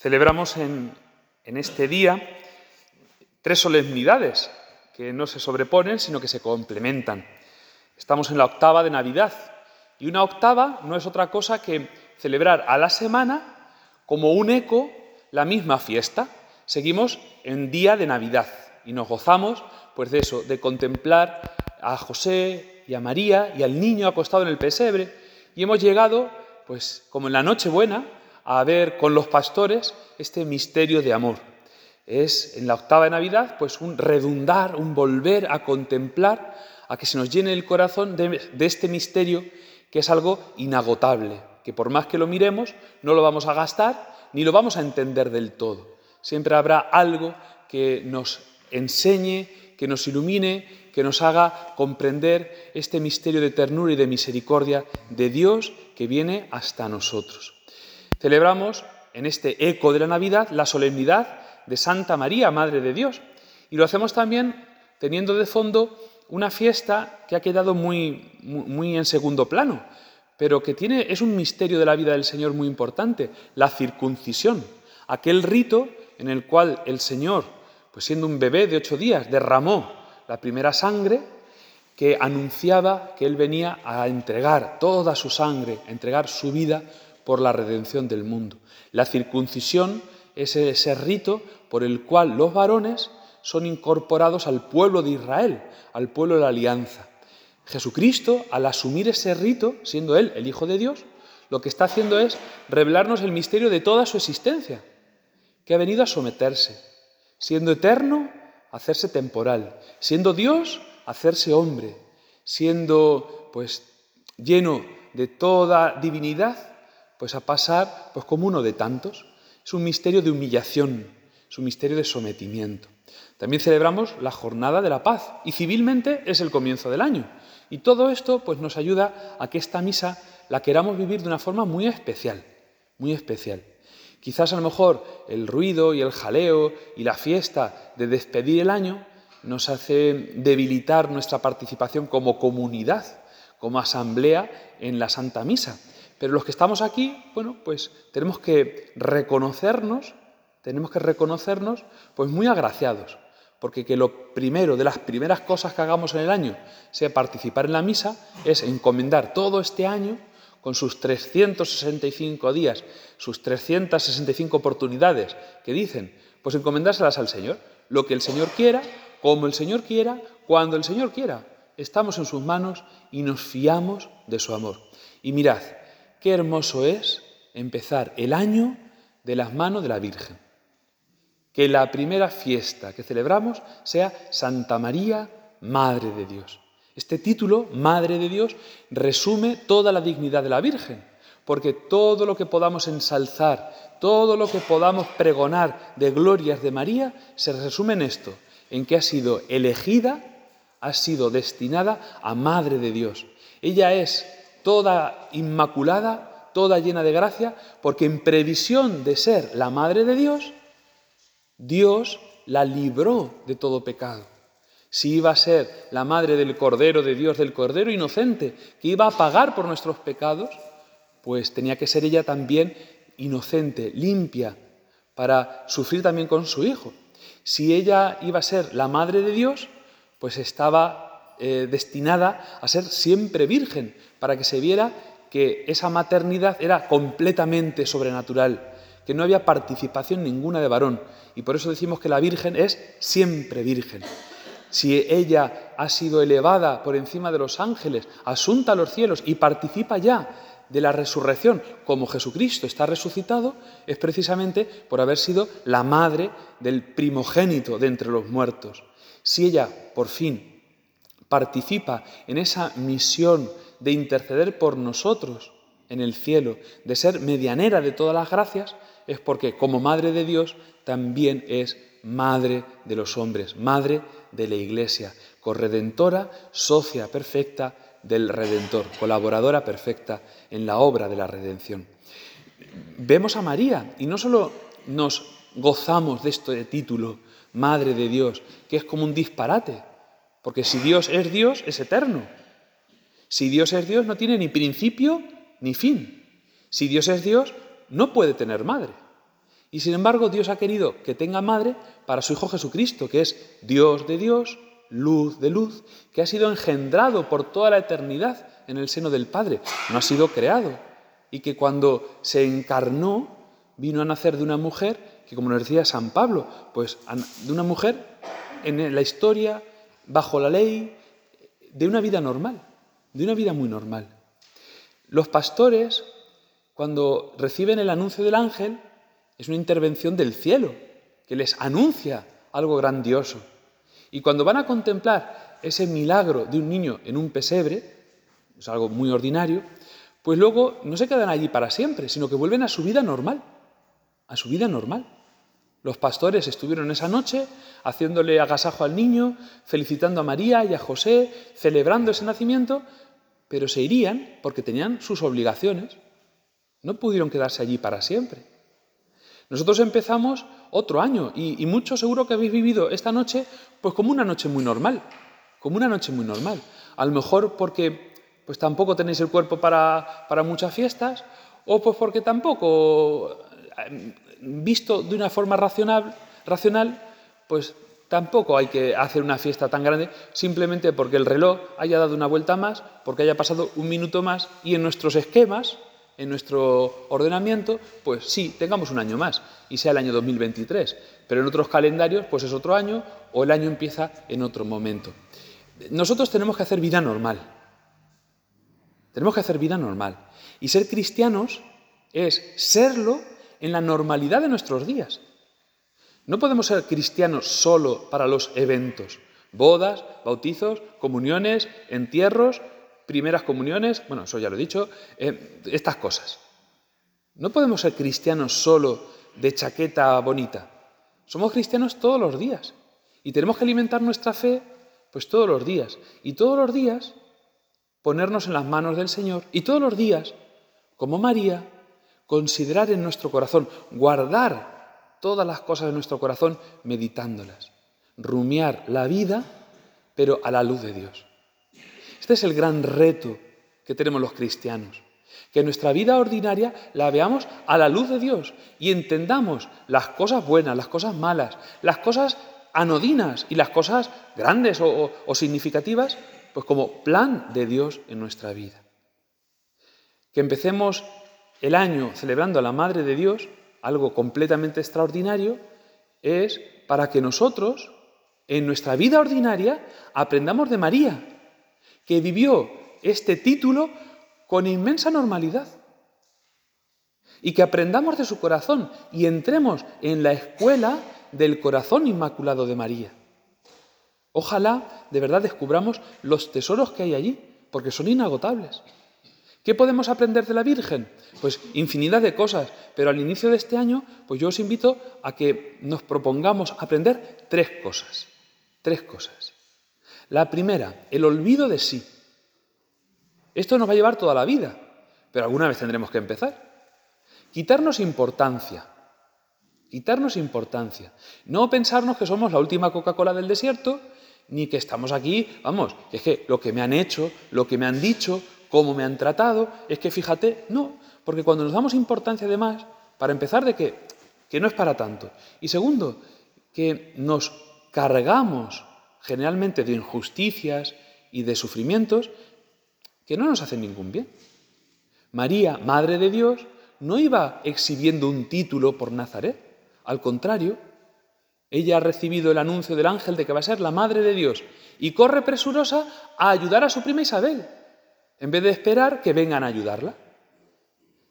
Celebramos en, este día tres solemnidades que no se sobreponen, sino que se complementan. Estamos en la octava de Navidad y una octava no es otra cosa que celebrar a la semana como un eco la misma fiesta. Seguimos en día de Navidad y nos gozamos pues de eso, de contemplar a José y a María y al niño acostado en el pesebre y hemos llegado pues como en la Nochebuena a ver con los pastores este misterio de amor. Es en la octava de Navidad pues un redundar, un volver a contemplar, a que se nos llene el corazón de, de este misterio que es algo inagotable, que por más que lo miremos no lo vamos a gastar ni lo vamos a entender del todo. Siempre habrá algo que nos enseñe, que nos ilumine, que nos haga comprender este misterio de ternura y de misericordia de Dios que viene hasta nosotros. Celebramos en este eco de la Navidad la solemnidad de Santa María, Madre de Dios, y lo hacemos también teniendo de fondo una fiesta que ha quedado muy, muy, en segundo plano, pero que tiene, es un misterio de la vida del Señor muy importante, la circuncisión, aquel rito en el cual el Señor, pues siendo un bebé de ocho días, derramó la primera sangre que anunciaba que Él venía a entregar toda su sangre, a entregar su vida por la redención del mundo. La circuncisión es ese rito por el cual los varones son incorporados al pueblo de Israel, al pueblo de la alianza. Jesucristo, al asumir ese rito, siendo Él el Hijo de Dios, lo que está haciendo es revelarnos el misterio de toda su existencia, que ha venido a someterse, siendo eterno, hacerse temporal, siendo Dios, hacerse hombre, siendo pues lleno de toda divinidad, pues a pasar pues como uno de tantos. Es un misterio de humillación, es un misterio de sometimiento. También celebramos la jornada de la paz y civilmente es el comienzo del año. Y todo esto pues nos ayuda a que esta misa la queramos vivir de una forma muy especial, muy especial. Quizás a lo mejor el ruido y el jaleo y la fiesta de despedir el año nos hace debilitar nuestra participación como comunidad, como asamblea en la Santa Misa. Pero los que estamos aquí, bueno, pues tenemos que reconocernos, tenemos que reconocernos pues muy agraciados, porque que lo primero, de las primeras cosas que hagamos en el año, sea participar en la misa, es encomendar todo este año con sus 365 días, sus 365 oportunidades que dicen, pues encomendárselas al Señor. Lo que el Señor quiera, como el Señor quiera, cuando el Señor quiera. Estamos en sus manos y nos fiamos de su amor. Y mirad, qué hermoso es empezar el año de las manos de la Virgen. Que la primera fiesta que celebramos sea Santa María, Madre de Dios. Este título, Madre de Dios, resume toda la dignidad de la Virgen, porque todo lo que podamos ensalzar, todo lo que podamos pregonar de glorias de María, se resume en esto, en que ha sido elegida, ha sido destinada a Madre de Dios. Ella es toda inmaculada, toda llena de gracia, porque en previsión de ser la Madre de Dios, Dios la libró de todo pecado. Si iba a ser la Madre del Cordero de Dios, del Cordero inocente, que iba a pagar por nuestros pecados, pues tenía que ser ella también inocente, limpia, para sufrir también con su Hijo. Si ella iba a ser la Madre de Dios, pues estaba eh, destinada a ser siempre virgen, para que se viera que esa maternidad era completamente sobrenatural, que no había participación ninguna de varón. Y por eso decimos que la Virgen es siempre virgen. Si ella ha sido elevada por encima de los ángeles, asunta a los cielos y participa ya de la resurrección, como Jesucristo está resucitado, es precisamente por haber sido la madre del primogénito de entre los muertos. Si ella, por fin, participa en esa misión de interceder por nosotros en el cielo, de ser medianera de todas las gracias, es porque como Madre de Dios también es Madre de los hombres, Madre de la Iglesia, corredentora, socia perfecta del Redentor, colaboradora perfecta en la obra de la redención. Vemos a María y no solo nos gozamos de este título, Madre de Dios, que es como un disparate, porque si Dios es Dios, es eterno. Si Dios es Dios, no tiene ni principio ni fin. Si Dios es Dios, no puede tener madre. Y sin embargo, Dios ha querido que tenga madre para su Hijo Jesucristo, que es Dios de Dios, luz de luz, que ha sido engendrado por toda la eternidad en el seno del Padre, no ha sido creado. Y que cuando se encarnó, vino a nacer de una mujer que, como nos decía San Pablo, pues de una mujer en la historia, bajo la ley, de una vida normal, de una vida muy normal. Los pastores, cuando reciben el anuncio del ángel, es una intervención del cielo, que les anuncia algo grandioso. Y cuando van a contemplar ese milagro de un niño en un pesebre, es algo muy ordinario, pues luego no se quedan allí para siempre, sino que vuelven a su vida normal, a su vida normal. Los pastores estuvieron esa noche haciéndole agasajo al niño, felicitando a María y a José, celebrando ese nacimiento, pero se irían porque tenían sus obligaciones. No pudieron quedarse allí para siempre. Nosotros empezamos otro año y, muchos seguro que habéis vivido esta noche pues como una noche muy normal, como una noche muy normal. A lo mejor porque pues tampoco tenéis el cuerpo para, para muchas fiestas o pues porque tampoco, visto de una forma racional, racional, pues tampoco hay que hacer una fiesta tan grande simplemente porque el reloj haya dado una vuelta más, porque haya pasado un minuto más y en nuestros esquemas en nuestro ordenamiento, pues sí, tengamos un año más y sea el año 2023, pero en otros calendarios pues es otro año o el año empieza en otro momento. Nosotros tenemos que hacer vida normal. Tenemos que hacer vida normal. Y ser cristianos es serlo en la normalidad de nuestros días. No podemos ser cristianos solo para los eventos, bodas, bautizos, comuniones, entierros, primeras comuniones, bueno, eso ya lo he dicho, eh, estas cosas. No podemos ser cristianos solo de chaqueta bonita. Somos cristianos todos los días y tenemos que alimentar nuestra fe pues todos los días y todos los días ponernos en las manos del Señor y todos los días, como María, considerar en nuestro corazón, guardar todas las cosas de nuestro corazón meditándolas, rumiar la vida, pero a la luz de Dios. Este es el gran reto que tenemos los cristianos. Que nuestra vida ordinaria la veamos a la luz de Dios y entendamos las cosas buenas, las cosas malas, las cosas anodinas y las cosas grandes o, o significativas, pues como plan de Dios en nuestra vida. Que empecemos el año celebrando a la Madre de Dios, algo completamente extraordinario, es para que nosotros, en nuestra vida ordinaria, aprendamos de María, que vivió este título con inmensa normalidad. Y que aprendamos de su corazón y entremos en la escuela del corazón inmaculado de María. Ojalá de verdad descubramos los tesoros que hay allí, porque son inagotables. ¿Qué podemos aprender de la Virgen? Pues infinidad de cosas, pero al inicio de este año, pues yo os invito a que nos propongamos aprender tres cosas. Tres cosas. La primera, el olvido de sí. Esto nos va a llevar toda la vida, pero alguna vez tendremos que empezar. Quitarnos importancia. Quitarnos importancia. No pensarnos que somos la última Coca-Cola del desierto, ni que estamos aquí, vamos, es que lo que me han hecho, lo que me han dicho, cómo me han tratado, es que fíjate, no, porque cuando nos damos importancia además, para empezar de que, que no es para tanto. Y segundo, que nos cargamos generalmente de injusticias y de sufrimientos que no nos hacen ningún bien. María, Madre de Dios, no iba exhibiendo un título por Nazaret. Al contrario, ella ha recibido el anuncio del ángel de que va a ser la Madre de Dios y corre presurosa a ayudar a su prima Isabel, en vez de esperar que vengan a ayudarla.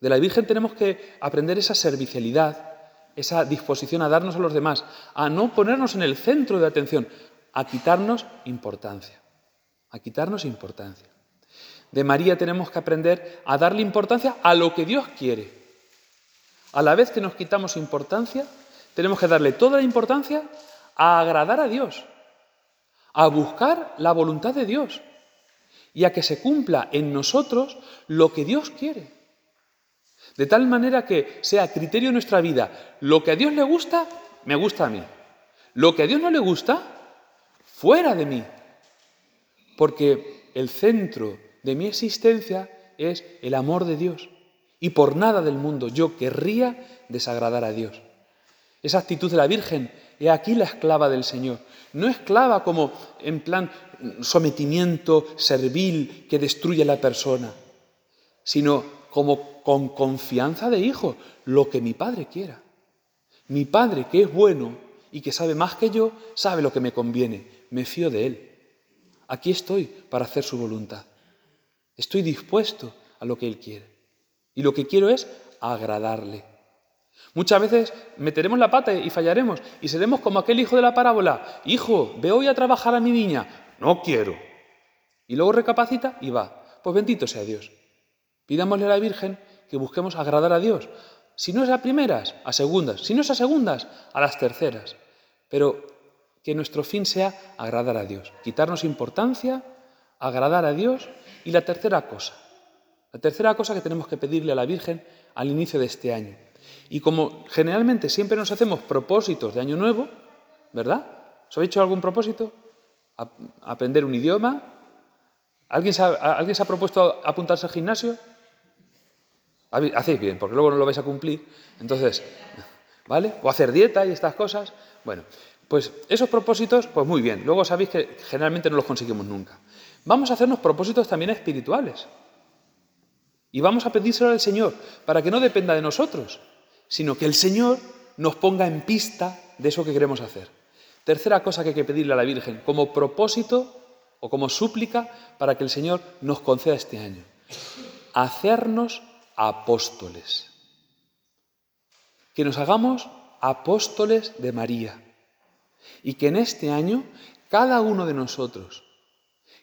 De la Virgen tenemos que aprender esa servicialidad, esa disposición a darnos a los demás, a no ponernos en el centro de atención, a quitarnos importancia, a quitarnos importancia. De María tenemos que aprender a darle importancia a lo que Dios quiere. A la vez que nos quitamos importancia, tenemos que darle toda la importancia a agradar a Dios, a buscar la voluntad de Dios y a que se cumpla en nosotros lo que Dios quiere. De tal manera que sea criterio de nuestra vida, lo que a Dios le gusta, me gusta a mí. Lo que a Dios no le gusta, fuera de mí, porque el centro de mi existencia es el amor de Dios y por nada del mundo yo querría desagradar a Dios. Esa actitud de la Virgen, he aquí la esclava del Señor. No esclava como en plan sometimiento servil que destruye a la persona, sino como con confianza de hijo, lo que mi padre quiera. Mi padre, que es bueno y que sabe más que yo, sabe lo que me conviene. Me fío de él. Aquí estoy para hacer su voluntad. Estoy dispuesto a lo que él quiere. Y lo que quiero es agradarle. Muchas veces meteremos la pata y fallaremos y seremos como aquel hijo de la parábola. Hijo, ve hoy a trabajar a mi niña. No quiero. Y luego recapacita y va. Pues bendito sea Dios. Pidámosle a la Virgen que busquemos agradar a Dios. Si no es a primeras, a segundas. Si no es a segundas, a las terceras. Pero que nuestro fin sea agradar a Dios. Quitarnos importancia, agradar a Dios. Y la tercera cosa. La tercera cosa que tenemos que pedirle a la Virgen al inicio de este año y como generalmente siempre nos hacemos propósitos de año nuevo, ¿verdad? ¿Os habéis hecho algún propósito? ¿Aprender un idioma? ¿Alguien se, ha, ¿Alguien se ha propuesto apuntarse al gimnasio? Hacéis bien, porque luego no lo vais a cumplir. Entonces, ¿vale? O hacer dieta y estas cosas. Bueno, pues esos propósitos, pues muy bien. Luego sabéis que generalmente no los conseguimos nunca. Vamos a hacernos propósitos también espirituales. Y vamos a pedírselo al Señor para que no dependa de nosotros, sino que el Señor nos ponga en pista de eso que queremos hacer. Tercera cosa que hay que pedirle a la Virgen, como propósito o como súplica para que el Señor nos conceda este año. Hacernos apóstoles. Que nos hagamos apóstoles de María. Y que en este año cada uno de nosotros,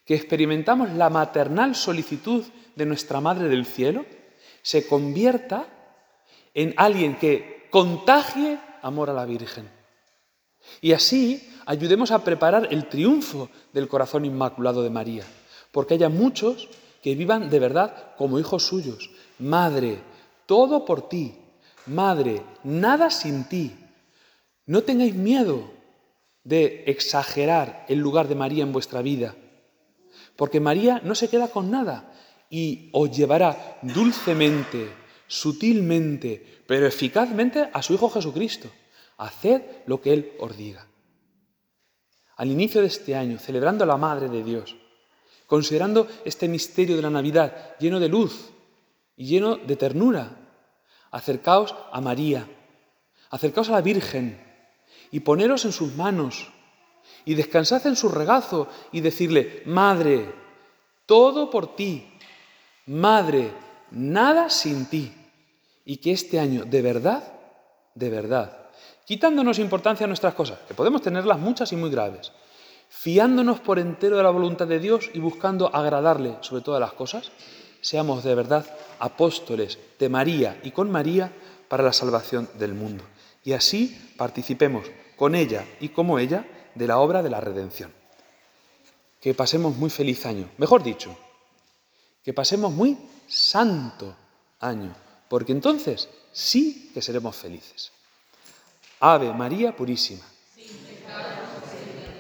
que experimentamos la maternal solicitud de nuestra Madre del Cielo, se convierta en alguien que contagie amor a la Virgen. Y así ayudemos a preparar el triunfo del corazón inmaculado de María, porque haya muchos que vivan de verdad como hijos suyos. Madre, todo por ti. Madre, nada sin ti. No tengáis miedo de exagerar el lugar de María en vuestra vida, porque María no se queda con nada y os llevará dulcemente, sutilmente, pero eficazmente a su Hijo Jesucristo. Haced lo que Él os diga. Al inicio de este año, celebrando a la Madre de Dios, considerando este misterio de la Navidad lleno de luz y lleno de ternura, acercaos a María, acercaos a la Virgen y poneros en sus manos y descansad en su regazo y decirle, Madre, todo por ti, Madre, nada sin ti y que este año de verdad, de verdad, quitándonos importancia a nuestras cosas, que podemos tenerlas muchas y muy graves, fiándonos por entero de la voluntad de Dios y buscando agradarle sobre todas las cosas, seamos de verdad apóstoles de María y con María para la salvación del mundo. Y así participemos con ella y como ella de la obra de la redención. Que pasemos muy feliz año. Mejor dicho, que pasemos muy santo año, porque entonces sí que seremos felices. Ave María Purísima.